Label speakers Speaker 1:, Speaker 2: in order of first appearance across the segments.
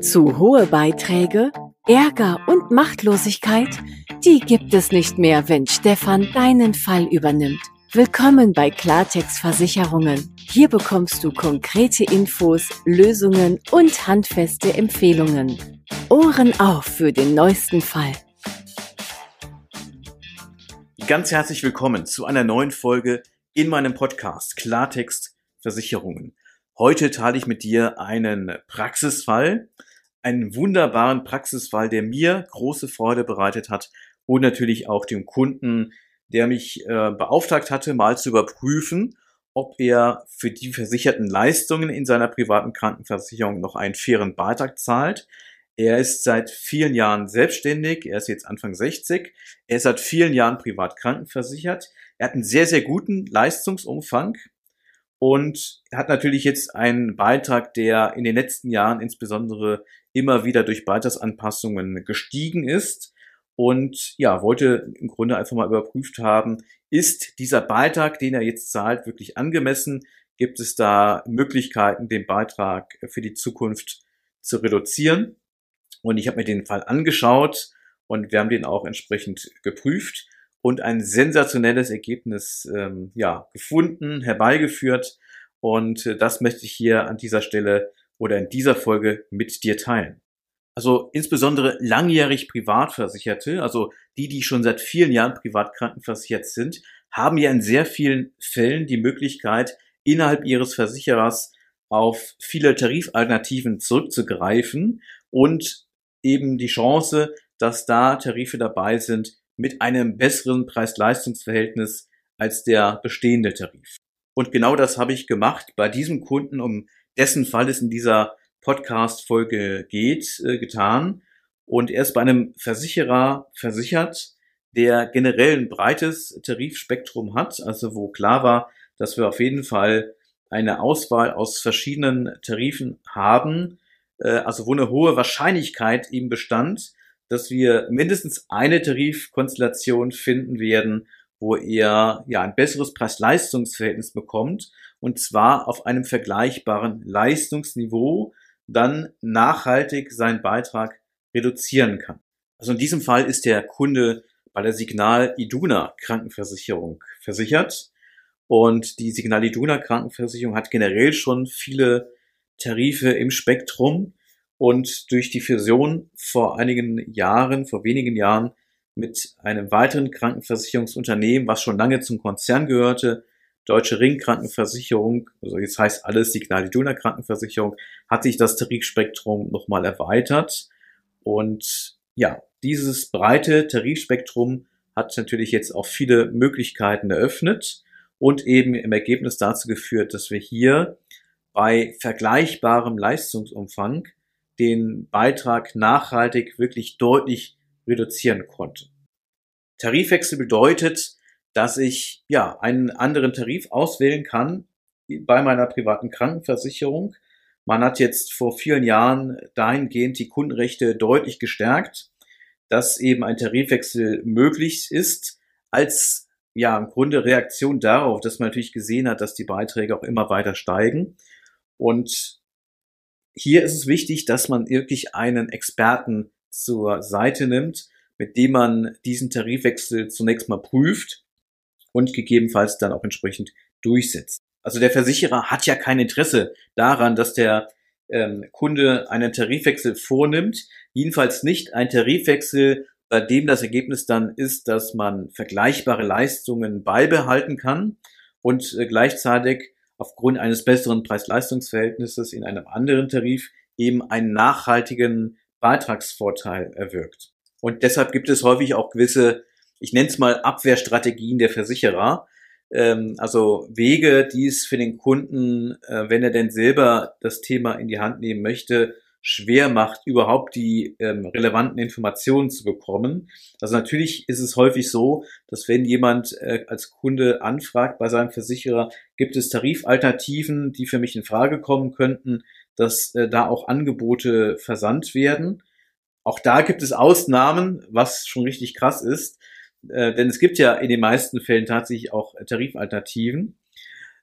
Speaker 1: Zu hohe Beiträge, Ärger und Machtlosigkeit, die gibt es nicht mehr, wenn Stefan deinen Fall übernimmt. Willkommen bei Klartext Versicherungen. Hier bekommst du konkrete Infos, Lösungen und handfeste Empfehlungen. Ohren auf für den neuesten Fall.
Speaker 2: Ganz herzlich willkommen zu einer neuen Folge in meinem Podcast Klartext Versicherungen. Heute teile ich mit dir einen Praxisfall, einen wunderbaren Praxisfall, der mir große Freude bereitet hat und natürlich auch dem Kunden, der mich äh, beauftragt hatte, mal zu überprüfen, ob er für die versicherten Leistungen in seiner privaten Krankenversicherung noch einen fairen Beitrag zahlt. Er ist seit vielen Jahren selbstständig, er ist jetzt Anfang 60, er ist seit vielen Jahren privat krankenversichert, er hat einen sehr, sehr guten Leistungsumfang, und hat natürlich jetzt einen Beitrag, der in den letzten Jahren insbesondere immer wieder durch Beitragsanpassungen gestiegen ist und ja, wollte im Grunde einfach mal überprüft haben, ist dieser Beitrag, den er jetzt zahlt, wirklich angemessen? Gibt es da Möglichkeiten, den Beitrag für die Zukunft zu reduzieren? Und ich habe mir den Fall angeschaut und wir haben den auch entsprechend geprüft und ein sensationelles Ergebnis ähm, ja, gefunden, herbeigeführt. Und äh, das möchte ich hier an dieser Stelle oder in dieser Folge mit dir teilen. Also insbesondere langjährig Privatversicherte, also die, die schon seit vielen Jahren privat krankenversichert sind, haben ja in sehr vielen Fällen die Möglichkeit, innerhalb ihres Versicherers auf viele Tarifalternativen zurückzugreifen und eben die Chance, dass da Tarife dabei sind, mit einem besseren Preis-Leistungs-Verhältnis als der bestehende Tarif. Und genau das habe ich gemacht bei diesem Kunden, um dessen Fall es in dieser Podcast-Folge geht, äh, getan. Und er ist bei einem Versicherer versichert, der generell ein breites Tarifspektrum hat, also wo klar war, dass wir auf jeden Fall eine Auswahl aus verschiedenen Tarifen haben, äh, also wo eine hohe Wahrscheinlichkeit ihm bestand, dass wir mindestens eine Tarifkonstellation finden werden, wo er ja ein besseres Preis-Leistungs-Verhältnis bekommt und zwar auf einem vergleichbaren Leistungsniveau dann nachhaltig seinen Beitrag reduzieren kann. Also in diesem Fall ist der Kunde bei der Signal Iduna Krankenversicherung versichert und die Signal Iduna Krankenversicherung hat generell schon viele Tarife im Spektrum und durch die Fusion vor einigen Jahren, vor wenigen Jahren mit einem weiteren Krankenversicherungsunternehmen, was schon lange zum Konzern gehörte, Deutsche Ring Krankenversicherung, also jetzt heißt alles Signal Iduna Krankenversicherung, hat sich das Tarifspektrum nochmal erweitert. Und ja, dieses breite Tarifspektrum hat natürlich jetzt auch viele Möglichkeiten eröffnet und eben im Ergebnis dazu geführt, dass wir hier bei vergleichbarem Leistungsumfang den Beitrag nachhaltig wirklich deutlich reduzieren konnte. Tarifwechsel bedeutet, dass ich ja einen anderen Tarif auswählen kann bei meiner privaten Krankenversicherung. Man hat jetzt vor vielen Jahren dahingehend die Kundenrechte deutlich gestärkt, dass eben ein Tarifwechsel möglich ist, als ja im Grunde Reaktion darauf, dass man natürlich gesehen hat, dass die Beiträge auch immer weiter steigen. Und hier ist es wichtig, dass man wirklich einen Experten zur Seite nimmt, mit dem man diesen Tarifwechsel zunächst mal prüft und gegebenenfalls dann auch entsprechend durchsetzt. Also der Versicherer hat ja kein Interesse daran, dass der ähm, Kunde einen Tarifwechsel vornimmt, jedenfalls nicht ein Tarifwechsel, bei dem das Ergebnis dann ist, dass man vergleichbare Leistungen beibehalten kann und äh, gleichzeitig aufgrund eines besseren Preis-Leistungs-Verhältnisses in einem anderen Tarif eben einen nachhaltigen Beitragsvorteil erwirkt. Und deshalb gibt es häufig auch gewisse, ich nenne es mal Abwehrstrategien der Versicherer, ähm, also Wege, die es für den Kunden, äh, wenn er denn selber das Thema in die Hand nehmen möchte, schwer macht, überhaupt die ähm, relevanten Informationen zu bekommen. Also natürlich ist es häufig so, dass wenn jemand äh, als Kunde anfragt bei seinem Versicherer, gibt es Tarifalternativen, die für mich in Frage kommen könnten, dass äh, da auch Angebote versandt werden. Auch da gibt es Ausnahmen, was schon richtig krass ist, äh, denn es gibt ja in den meisten Fällen tatsächlich auch Tarifalternativen.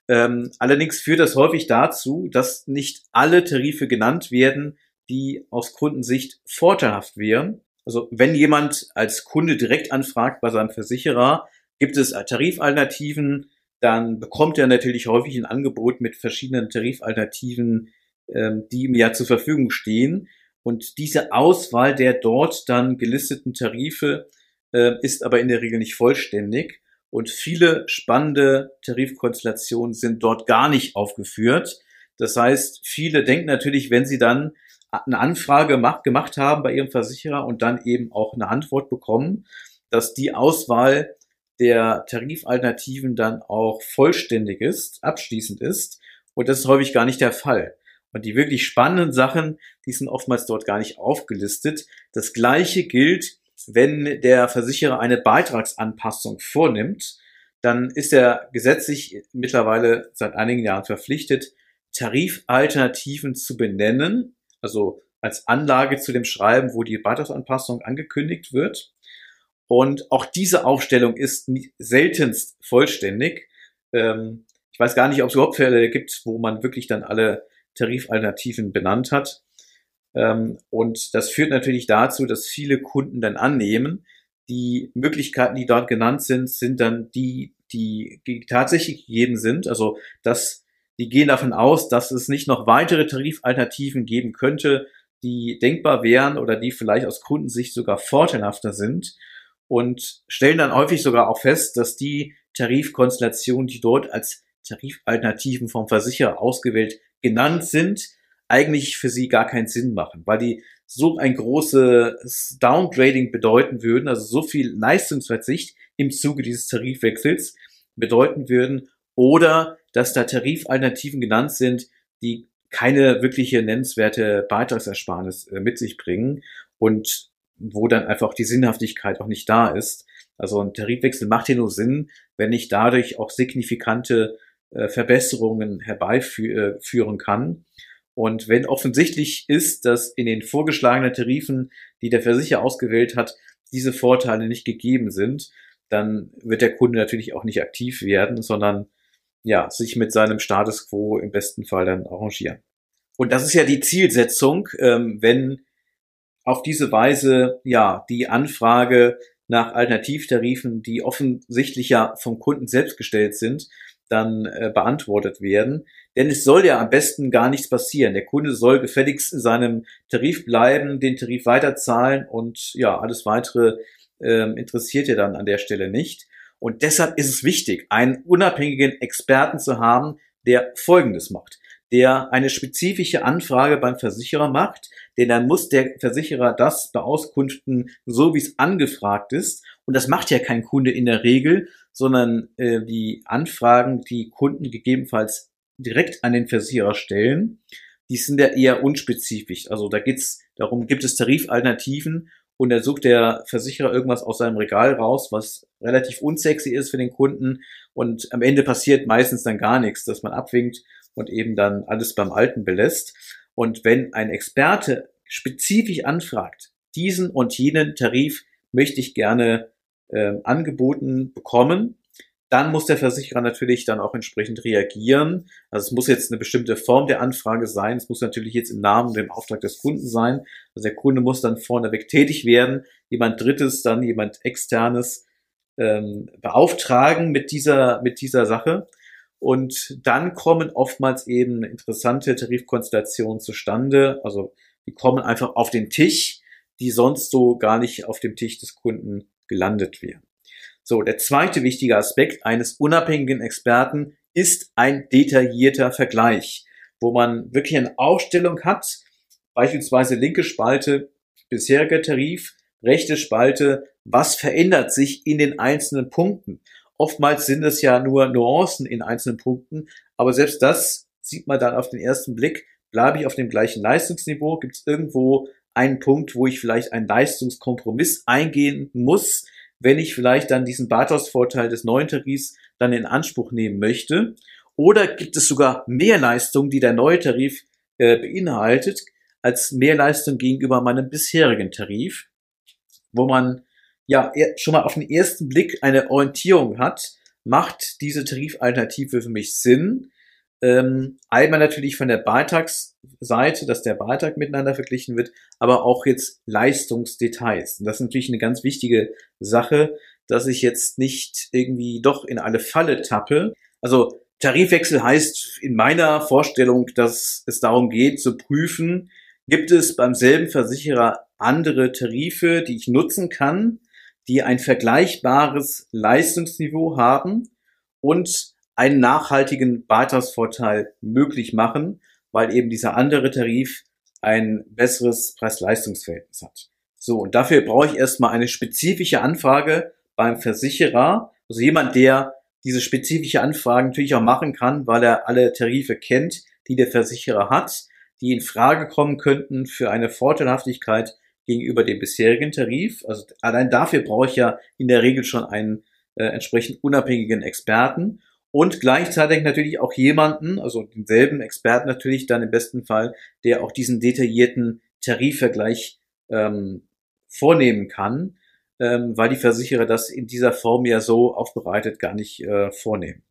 Speaker 2: Ähm, allerdings führt das häufig dazu, dass nicht alle Tarife genannt werden, die aus Kundensicht vorteilhaft wären. Also wenn jemand als Kunde direkt anfragt bei seinem Versicherer, gibt es Tarifalternativen, dann bekommt er natürlich häufig ein Angebot mit verschiedenen Tarifalternativen, ähm, die ihm ja zur Verfügung stehen. Und diese Auswahl der dort dann gelisteten Tarife äh, ist aber in der Regel nicht vollständig. Und viele spannende Tarifkonstellationen sind dort gar nicht aufgeführt. Das heißt, viele denken natürlich, wenn sie dann eine Anfrage gemacht haben bei ihrem Versicherer und dann eben auch eine Antwort bekommen, dass die Auswahl der Tarifalternativen dann auch vollständig ist, abschließend ist. Und das ist häufig gar nicht der Fall. Und die wirklich spannenden Sachen, die sind oftmals dort gar nicht aufgelistet. Das gleiche gilt, wenn der Versicherer eine Beitragsanpassung vornimmt, dann ist er gesetzlich mittlerweile seit einigen Jahren verpflichtet, Tarifalternativen zu benennen, also als Anlage zu dem Schreiben, wo die Beitragsanpassung angekündigt wird. Und auch diese Aufstellung ist seltenst vollständig. Ähm, ich weiß gar nicht, ob es überhaupt Fälle gibt, wo man wirklich dann alle Tarifalternativen benannt hat. Ähm, und das führt natürlich dazu, dass viele Kunden dann annehmen, die Möglichkeiten, die dort genannt sind, sind dann die, die, tatsächlich gegeben sind. Also, dass die gehen davon aus, dass es nicht noch weitere Tarifalternativen geben könnte, die denkbar wären oder die vielleicht aus Kundensicht sogar vorteilhafter sind und stellen dann häufig sogar auch fest, dass die Tarifkonstellationen, die dort als Tarifalternativen vom Versicherer ausgewählt genannt sind, eigentlich für sie gar keinen Sinn machen, weil die so ein großes Downgrading bedeuten würden, also so viel Leistungsverzicht im Zuge dieses Tarifwechsels bedeuten würden oder dass da Tarifalternativen genannt sind, die keine wirkliche nennenswerte Beitragsersparnis äh, mit sich bringen und wo dann einfach die Sinnhaftigkeit auch nicht da ist. Also ein Tarifwechsel macht hier nur Sinn, wenn ich dadurch auch signifikante äh, Verbesserungen herbeiführen kann. Und wenn offensichtlich ist, dass in den vorgeschlagenen Tarifen, die der Versicherer ausgewählt hat, diese Vorteile nicht gegeben sind, dann wird der Kunde natürlich auch nicht aktiv werden, sondern ja, sich mit seinem Status quo im besten Fall dann arrangieren. Und das ist ja die Zielsetzung, ähm, wenn auf diese Weise ja die Anfrage nach Alternativtarifen, die offensichtlich ja vom Kunden selbst gestellt sind, dann äh, beantwortet werden. Denn es soll ja am besten gar nichts passieren. Der Kunde soll gefälligst in seinem Tarif bleiben, den Tarif weiterzahlen und ja, alles weitere äh, interessiert ja dann an der Stelle nicht. Und deshalb ist es wichtig, einen unabhängigen Experten zu haben, der Folgendes macht der eine spezifische Anfrage beim Versicherer macht, denn dann muss der Versicherer das beauskunften, so wie es angefragt ist. Und das macht ja kein Kunde in der Regel, sondern äh, die Anfragen, die Kunden gegebenenfalls direkt an den Versicherer stellen, die sind ja eher unspezifisch. Also da geht's darum, gibt es Tarifalternativen und da sucht der Versicherer irgendwas aus seinem Regal raus, was relativ unsexy ist für den Kunden und am Ende passiert meistens dann gar nichts, dass man abwinkt und eben dann alles beim Alten belässt. Und wenn ein Experte spezifisch anfragt, diesen und jenen Tarif möchte ich gerne äh, angeboten bekommen, dann muss der Versicherer natürlich dann auch entsprechend reagieren. Also es muss jetzt eine bestimmte Form der Anfrage sein. Es muss natürlich jetzt im Namen und im Auftrag des Kunden sein. Also der Kunde muss dann vorneweg tätig werden. Jemand Drittes, dann jemand Externes ähm, beauftragen mit dieser, mit dieser Sache. Und dann kommen oftmals eben interessante Tarifkonstellationen zustande. Also die kommen einfach auf den Tisch, die sonst so gar nicht auf dem Tisch des Kunden gelandet wären. So, der zweite wichtige Aspekt eines unabhängigen Experten ist ein detaillierter Vergleich, wo man wirklich eine Aufstellung hat, beispielsweise linke Spalte bisheriger Tarif, rechte Spalte, was verändert sich in den einzelnen Punkten. Oftmals sind es ja nur Nuancen in einzelnen Punkten, aber selbst das sieht man dann auf den ersten Blick. Bleibe ich auf dem gleichen Leistungsniveau? Gibt es irgendwo einen Punkt, wo ich vielleicht einen Leistungskompromiss eingehen muss, wenn ich vielleicht dann diesen Bathos-Vorteil des neuen Tarifs dann in Anspruch nehmen möchte? Oder gibt es sogar mehr Leistung, die der neue Tarif äh, beinhaltet, als Mehrleistung gegenüber meinem bisherigen Tarif, wo man ja schon mal auf den ersten Blick eine Orientierung hat, macht diese Tarifalternative für mich Sinn. Ähm, einmal natürlich von der Beitragsseite, dass der Beitrag miteinander verglichen wird, aber auch jetzt Leistungsdetails. Und das ist natürlich eine ganz wichtige Sache, dass ich jetzt nicht irgendwie doch in eine Falle tappe. Also Tarifwechsel heißt in meiner Vorstellung, dass es darum geht zu prüfen, gibt es beim selben Versicherer andere Tarife, die ich nutzen kann, die ein vergleichbares Leistungsniveau haben und einen nachhaltigen Beitragsvorteil möglich machen, weil eben dieser andere Tarif ein besseres Preis-Leistungs-Verhältnis hat. So, und dafür brauche ich erstmal eine spezifische Anfrage beim Versicherer, also jemand, der diese spezifische Anfragen natürlich auch machen kann, weil er alle Tarife kennt, die der Versicherer hat, die in Frage kommen könnten für eine Vorteilhaftigkeit gegenüber dem bisherigen Tarif. Also allein dafür brauche ich ja in der Regel schon einen äh, entsprechend unabhängigen Experten und gleichzeitig natürlich auch jemanden, also denselben Experten natürlich dann im besten Fall, der auch diesen detaillierten Tarifvergleich ähm, vornehmen kann, ähm, weil die Versicherer das in dieser Form ja so aufbereitet gar nicht äh, vornehmen.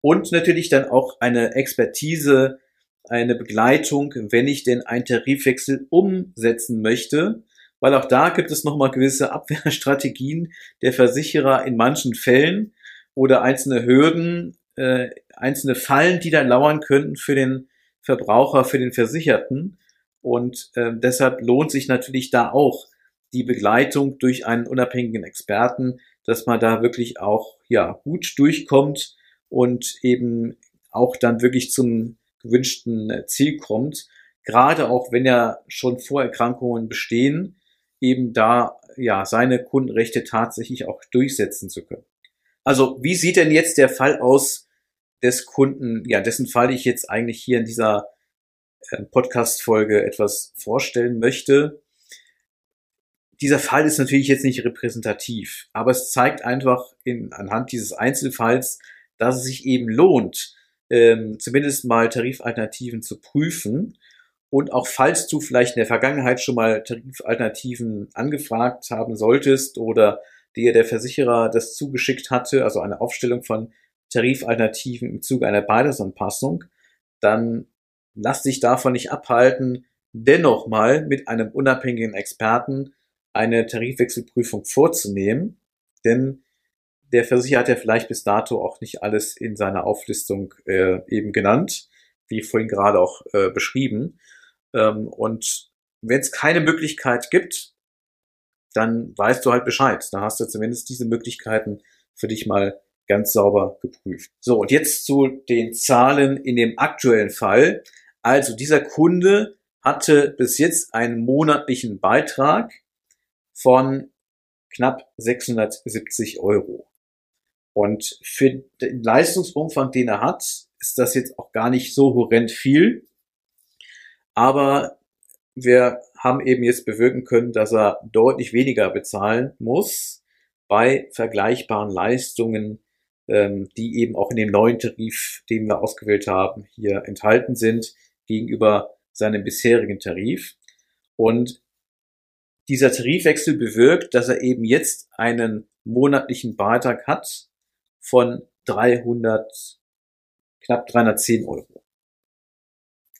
Speaker 2: Und natürlich dann auch eine Expertise eine Begleitung, wenn ich denn einen Tarifwechsel umsetzen möchte, weil auch da gibt es nochmal gewisse Abwehrstrategien der Versicherer in manchen Fällen oder einzelne Hürden, äh, einzelne Fallen, die da lauern könnten für den Verbraucher, für den Versicherten. Und äh, deshalb lohnt sich natürlich da auch die Begleitung durch einen unabhängigen Experten, dass man da wirklich auch ja gut durchkommt und eben auch dann wirklich zum gewünschten Ziel kommt. Gerade auch wenn ja schon Vorerkrankungen bestehen, eben da ja seine Kundenrechte tatsächlich auch durchsetzen zu können. Also wie sieht denn jetzt der Fall aus des Kunden, ja, dessen Fall ich jetzt eigentlich hier in dieser äh, Podcast-Folge etwas vorstellen möchte? Dieser Fall ist natürlich jetzt nicht repräsentativ, aber es zeigt einfach in, anhand dieses Einzelfalls, dass es sich eben lohnt, ähm, zumindest mal Tarifalternativen zu prüfen. Und auch falls du vielleicht in der Vergangenheit schon mal Tarifalternativen angefragt haben solltest oder dir der Versicherer das zugeschickt hatte, also eine Aufstellung von Tarifalternativen im Zuge einer Beidesanpassung, dann lass dich davon nicht abhalten, dennoch mal mit einem unabhängigen Experten eine Tarifwechselprüfung vorzunehmen. Denn der Versicherer hat ja vielleicht bis dato auch nicht alles in seiner Auflistung äh, eben genannt, wie vorhin gerade auch äh, beschrieben. Ähm, und wenn es keine Möglichkeit gibt, dann weißt du halt Bescheid. Dann hast du zumindest diese Möglichkeiten für dich mal ganz sauber geprüft. So, und jetzt zu den Zahlen in dem aktuellen Fall. Also dieser Kunde hatte bis jetzt einen monatlichen Beitrag von knapp 670 Euro. Und für den Leistungsumfang, den er hat, ist das jetzt auch gar nicht so horrend viel. Aber wir haben eben jetzt bewirken können, dass er deutlich weniger bezahlen muss bei vergleichbaren Leistungen, ähm, die eben auch in dem neuen Tarif, den wir ausgewählt haben, hier enthalten sind, gegenüber seinem bisherigen Tarif. Und dieser Tarifwechsel bewirkt, dass er eben jetzt einen monatlichen Beitrag hat, von 300, knapp 310 Euro.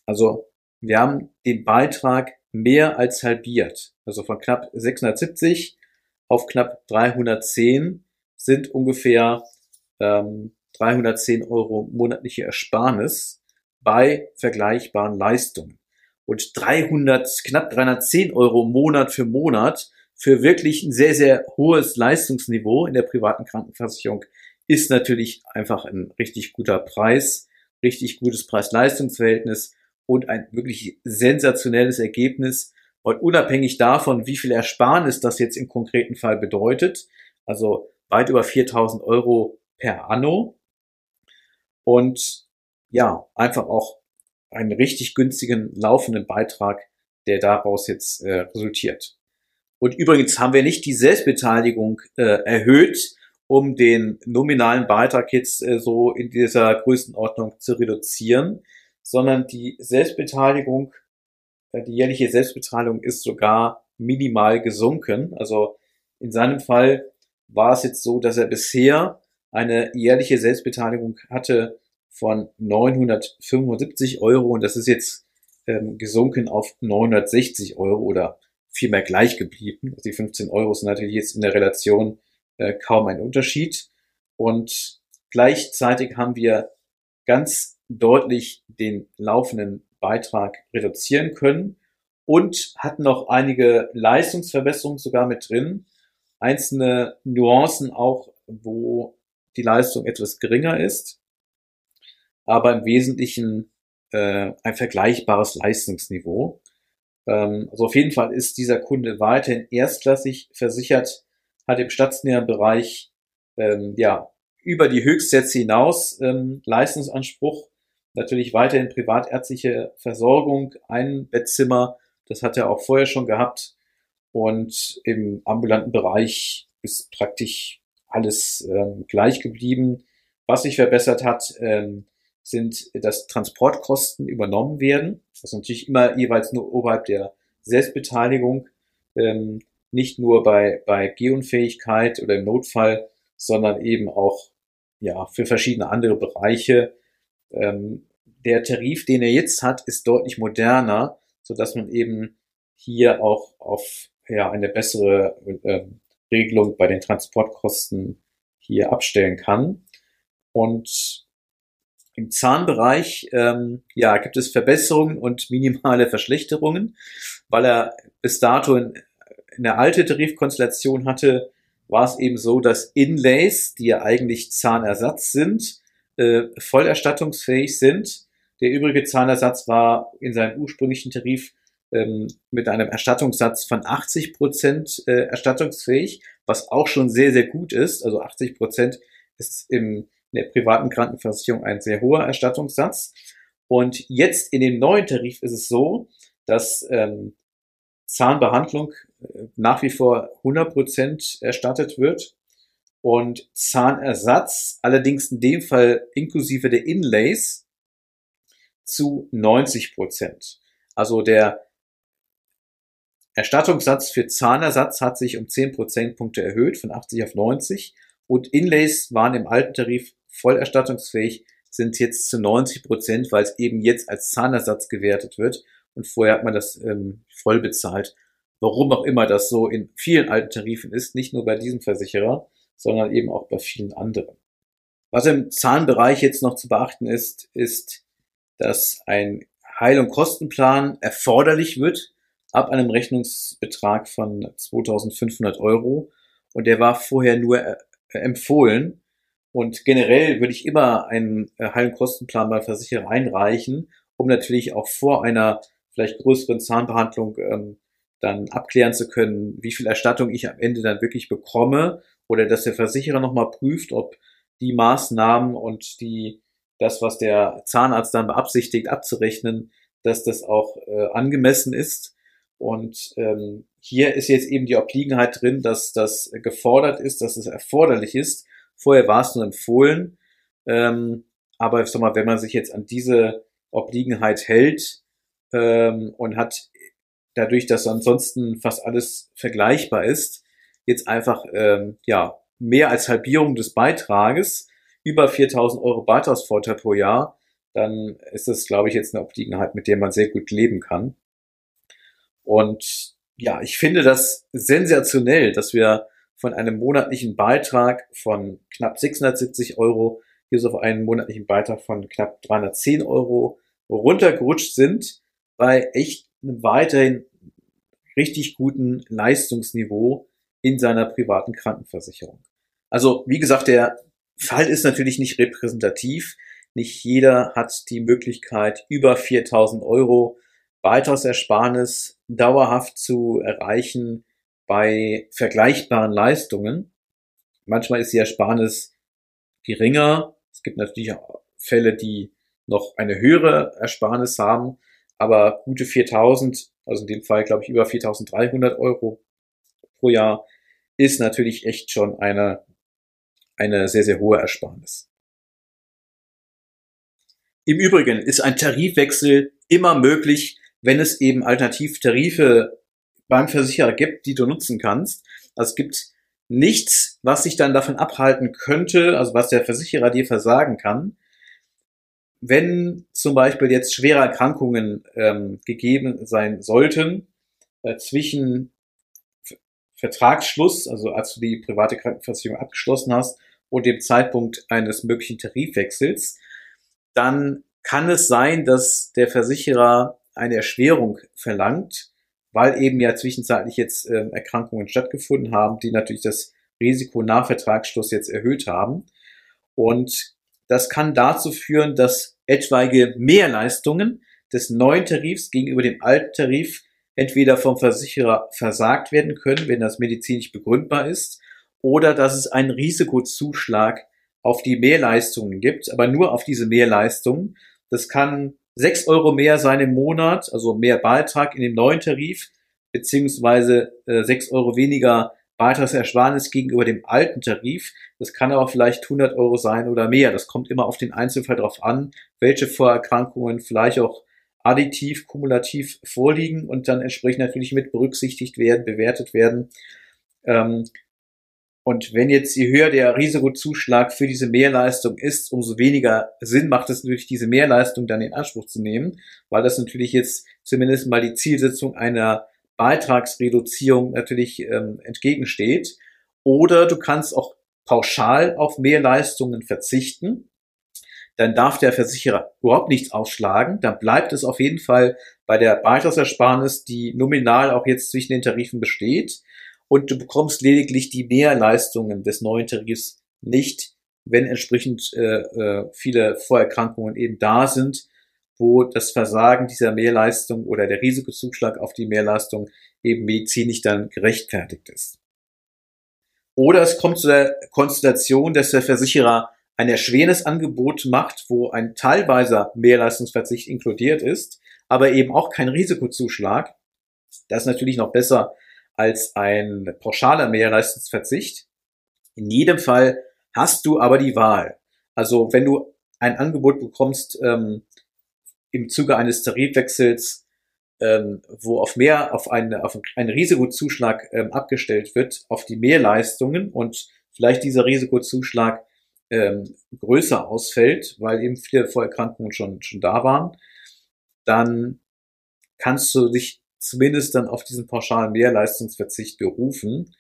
Speaker 2: Also wir haben den Beitrag mehr als halbiert. Also von knapp 670 auf knapp 310 sind ungefähr ähm, 310 Euro monatliche Ersparnis bei vergleichbaren Leistungen. Und 300, knapp 310 Euro Monat für Monat für wirklich ein sehr, sehr hohes Leistungsniveau in der privaten Krankenversicherung ist natürlich einfach ein richtig guter Preis, richtig gutes Preis-Leistungs-Verhältnis und ein wirklich sensationelles Ergebnis. Und unabhängig davon, wie viel Ersparnis das jetzt im konkreten Fall bedeutet, also weit über 4000 Euro per Anno und ja, einfach auch einen richtig günstigen laufenden Beitrag, der daraus jetzt äh, resultiert. Und übrigens haben wir nicht die Selbstbeteiligung äh, erhöht, um den nominalen Beitrag jetzt äh, so in dieser Größenordnung zu reduzieren, sondern die Selbstbeteiligung, äh, die jährliche Selbstbeteiligung ist sogar minimal gesunken. Also in seinem Fall war es jetzt so, dass er bisher eine jährliche Selbstbeteiligung hatte von 975 Euro und das ist jetzt ähm, gesunken auf 960 Euro oder vielmehr gleich geblieben. Also die 15 Euro sind natürlich jetzt in der Relation äh, kaum ein Unterschied. Und gleichzeitig haben wir ganz deutlich den laufenden Beitrag reduzieren können und hatten noch einige Leistungsverbesserungen sogar mit drin. Einzelne Nuancen auch, wo die Leistung etwas geringer ist, aber im Wesentlichen äh, ein vergleichbares Leistungsniveau. Ähm, also auf jeden Fall ist dieser Kunde weiterhin erstklassig versichert, hat im stationären Bereich ähm, ja über die Höchstsätze hinaus ähm, Leistungsanspruch, natürlich weiterhin privatärztliche Versorgung, ein Bettzimmer, das hat er auch vorher schon gehabt. Und im ambulanten Bereich ist praktisch alles ähm, gleich geblieben. Was sich verbessert hat, ähm, sind, dass Transportkosten übernommen werden. Das ist natürlich immer jeweils nur oberhalb der Selbstbeteiligung, ähm, nicht nur bei, bei Gehunfähigkeit oder im Notfall, sondern eben auch ja, für verschiedene andere Bereiche. Ähm, der Tarif, den er jetzt hat, ist deutlich moderner, so dass man eben hier auch auf ja, eine bessere äh, Regelung bei den Transportkosten hier abstellen kann. Und im Zahnbereich ähm, ja, gibt es Verbesserungen und minimale Verschlechterungen, weil er bis dato in, in der alte Tarifkonstellation hatte, war es eben so, dass Inlays, die ja eigentlich Zahnersatz sind, äh, vollerstattungsfähig sind. Der übrige Zahnersatz war in seinem ursprünglichen Tarif ähm, mit einem Erstattungssatz von 80 Prozent äh, erstattungsfähig, was auch schon sehr, sehr gut ist. Also 80 Prozent ist im in der privaten Krankenversicherung ein sehr hoher Erstattungssatz. Und jetzt in dem neuen Tarif ist es so, dass ähm, Zahnbehandlung äh, nach wie vor 100 Prozent erstattet wird und Zahnersatz allerdings in dem Fall inklusive der Inlays zu 90%. Prozent. Also der Erstattungssatz für Zahnersatz hat sich um 10 Prozentpunkte erhöht, von 80 auf 90 und Inlays waren im alten Tarif voll erstattungsfähig, sind jetzt zu 90 Prozent, weil es eben jetzt als Zahnersatz gewertet wird und vorher hat man das ähm, voll bezahlt. Warum auch immer das so in vielen alten Tarifen ist, nicht nur bei diesem Versicherer, sondern eben auch bei vielen anderen. Was im Zahnbereich jetzt noch zu beachten ist, ist, dass ein Heil- und Kostenplan erforderlich wird ab einem Rechnungsbetrag von 2500 Euro und der war vorher nur äh, empfohlen. Und generell würde ich immer einen äh, Heil- und Kostenplan bei Versicherer einreichen, um natürlich auch vor einer vielleicht größeren Zahnbehandlung ähm, dann abklären zu können, wie viel Erstattung ich am Ende dann wirklich bekomme oder dass der Versicherer nochmal prüft, ob die Maßnahmen und die, das, was der Zahnarzt dann beabsichtigt abzurechnen, dass das auch äh, angemessen ist. Und ähm, hier ist jetzt eben die Obliegenheit drin, dass das gefordert ist, dass es erforderlich ist. Vorher war es nur empfohlen. Ähm, aber ich sag mal, wenn man sich jetzt an diese Obliegenheit hält ähm, und hat dadurch, dass ansonsten fast alles vergleichbar ist, jetzt einfach ähm, ja mehr als Halbierung des Beitrages, über 4000 Euro Beitragsvorteil pro Jahr, dann ist das, glaube ich, jetzt eine Obliegenheit, mit der man sehr gut leben kann. Und ja, ich finde das sensationell, dass wir von einem monatlichen Beitrag von knapp 670 Euro hier so auf einen monatlichen Beitrag von knapp 310 Euro runtergerutscht sind bei echt einem weiterhin richtig guten Leistungsniveau in seiner privaten Krankenversicherung. Also, wie gesagt, der Fall ist natürlich nicht repräsentativ. Nicht jeder hat die Möglichkeit, über 4000 Euro Beitragsersparnis dauerhaft zu erreichen bei vergleichbaren Leistungen. Manchmal ist die Ersparnis geringer. Es gibt natürlich auch Fälle, die noch eine höhere Ersparnis haben, aber gute 4000, also in dem Fall glaube ich über 4300 Euro pro Jahr, ist natürlich echt schon eine, eine sehr, sehr hohe Ersparnis. Im Übrigen ist ein Tarifwechsel immer möglich, wenn es eben Alternativtarife beim Versicherer gibt, die du nutzen kannst. Also es gibt nichts, was sich dann davon abhalten könnte, also was der Versicherer dir versagen kann, wenn zum Beispiel jetzt schwere Erkrankungen ähm, gegeben sein sollten, äh, zwischen Vertragsschluss, also als du die private Krankenversicherung abgeschlossen hast, und dem Zeitpunkt eines möglichen Tarifwechsels, dann kann es sein, dass der Versicherer eine Erschwerung verlangt, weil eben ja zwischenzeitlich jetzt äh, Erkrankungen stattgefunden haben, die natürlich das Risiko nach Vertragsschluss jetzt erhöht haben. Und das kann dazu führen, dass etwaige Mehrleistungen des neuen Tarifs gegenüber dem alten Tarif entweder vom Versicherer versagt werden können, wenn das medizinisch begründbar ist, oder dass es einen Risikozuschlag auf die Mehrleistungen gibt, aber nur auf diese Mehrleistungen. Das kann sechs Euro mehr sein im Monat, also mehr Beitrag in dem neuen Tarif, beziehungsweise äh, sechs Euro weniger Beitragsersparnis gegenüber dem alten Tarif. Das kann aber vielleicht 100 Euro sein oder mehr. Das kommt immer auf den Einzelfall darauf an, welche Vorerkrankungen vielleicht auch additiv, kumulativ vorliegen und dann entsprechend natürlich mit berücksichtigt werden, bewertet werden. Ähm, und wenn jetzt je höher der Risikozuschlag für diese Mehrleistung ist, umso weniger Sinn macht es natürlich, diese Mehrleistung dann in Anspruch zu nehmen, weil das natürlich jetzt zumindest mal die Zielsetzung einer Beitragsreduzierung natürlich ähm, entgegensteht. Oder du kannst auch pauschal auf Mehrleistungen verzichten. Dann darf der Versicherer überhaupt nichts aufschlagen. Dann bleibt es auf jeden Fall bei der Beitragsersparnis, die nominal auch jetzt zwischen den Tarifen besteht und du bekommst lediglich die Mehrleistungen des neuen Tarifs nicht, wenn entsprechend äh, äh, viele Vorerkrankungen eben da sind, wo das Versagen dieser Mehrleistung oder der Risikozuschlag auf die Mehrleistung eben medizinisch dann gerechtfertigt ist. Oder es kommt zu der Konstellation, dass der Versicherer ein erschwerendes Angebot macht, wo ein teilweiser Mehrleistungsverzicht inkludiert ist, aber eben auch kein Risikozuschlag. Das ist natürlich noch besser als ein pauschaler Mehrleistungsverzicht. In jedem Fall hast du aber die Wahl. Also wenn du ein Angebot bekommst ähm, im Zuge eines Tarifwechsels, ähm, wo auf mehr auf, eine, auf einen Risikozuschlag ähm, abgestellt wird, auf die Mehrleistungen und vielleicht dieser Risikozuschlag ähm, größer ausfällt, weil eben viele Vorerkrankungen schon, schon da waren, dann kannst du dich zumindest dann auf diesen pauschalen Mehrleistungsverzicht berufen.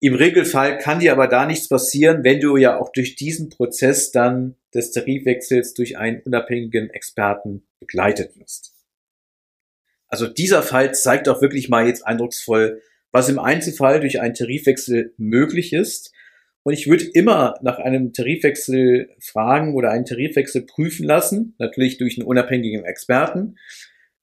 Speaker 2: Im Regelfall kann dir aber da nichts passieren, wenn du ja auch durch diesen Prozess dann des Tarifwechsels durch einen unabhängigen Experten begleitet wirst. Also dieser Fall zeigt auch wirklich mal jetzt eindrucksvoll, was im Einzelfall durch einen Tarifwechsel möglich ist. Und ich würde immer nach einem Tarifwechsel fragen oder einen Tarifwechsel prüfen lassen, natürlich durch einen unabhängigen Experten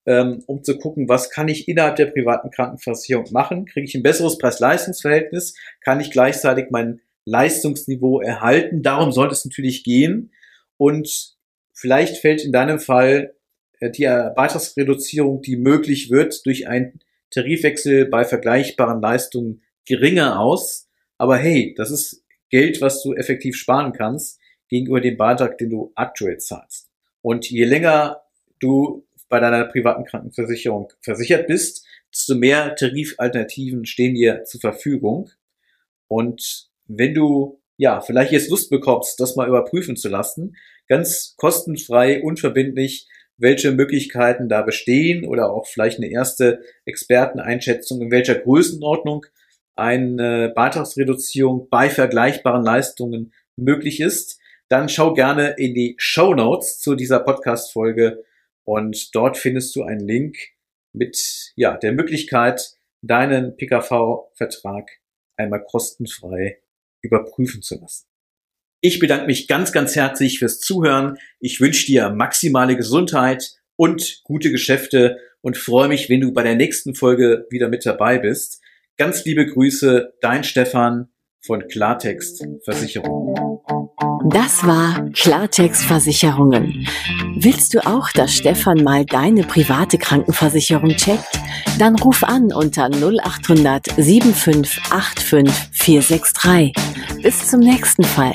Speaker 2: ähm, um zu gucken, was kann ich innerhalb der privaten Krankenversicherung machen? Kriege ich ein besseres Preis-Leistungs-Verhältnis? Kann ich gleichzeitig mein Leistungsniveau erhalten? Darum sollte es natürlich gehen. Und vielleicht fällt in deinem Fall äh, die Beitragsreduzierung, die möglich wird, durch einen Tarifwechsel bei vergleichbaren Leistungen geringer aus. Aber hey, das ist Geld, was du effektiv sparen kannst gegenüber dem Beitrag, den du aktuell zahlst. Und je länger du bei deiner privaten Krankenversicherung versichert bist, desto mehr Tarifalternativen stehen dir zur Verfügung. Und wenn du ja vielleicht jetzt Lust bekommst, das mal überprüfen zu lassen, ganz kostenfrei, unverbindlich, welche Möglichkeiten da bestehen oder auch vielleicht eine erste Experteneinschätzung, in welcher Größenordnung eine Beitragsreduzierung bei vergleichbaren Leistungen möglich ist, dann schau gerne in die Show Notes zu dieser Podcast-Folge und dort findest du einen Link mit ja, der Möglichkeit, deinen PKV-Vertrag einmal kostenfrei überprüfen zu lassen. Ich bedanke mich ganz, ganz herzlich fürs Zuhören. Ich wünsche dir maximale Gesundheit und gute Geschäfte und freue mich, wenn du bei der nächsten Folge wieder mit dabei bist. Ganz liebe Grüße, dein Stefan von Klartext Versicherung.
Speaker 1: Das war Klartext Versicherungen. Willst du auch, dass Stefan mal deine private Krankenversicherung checkt? Dann ruf an unter 0800 7585 463. Bis zum nächsten Fall.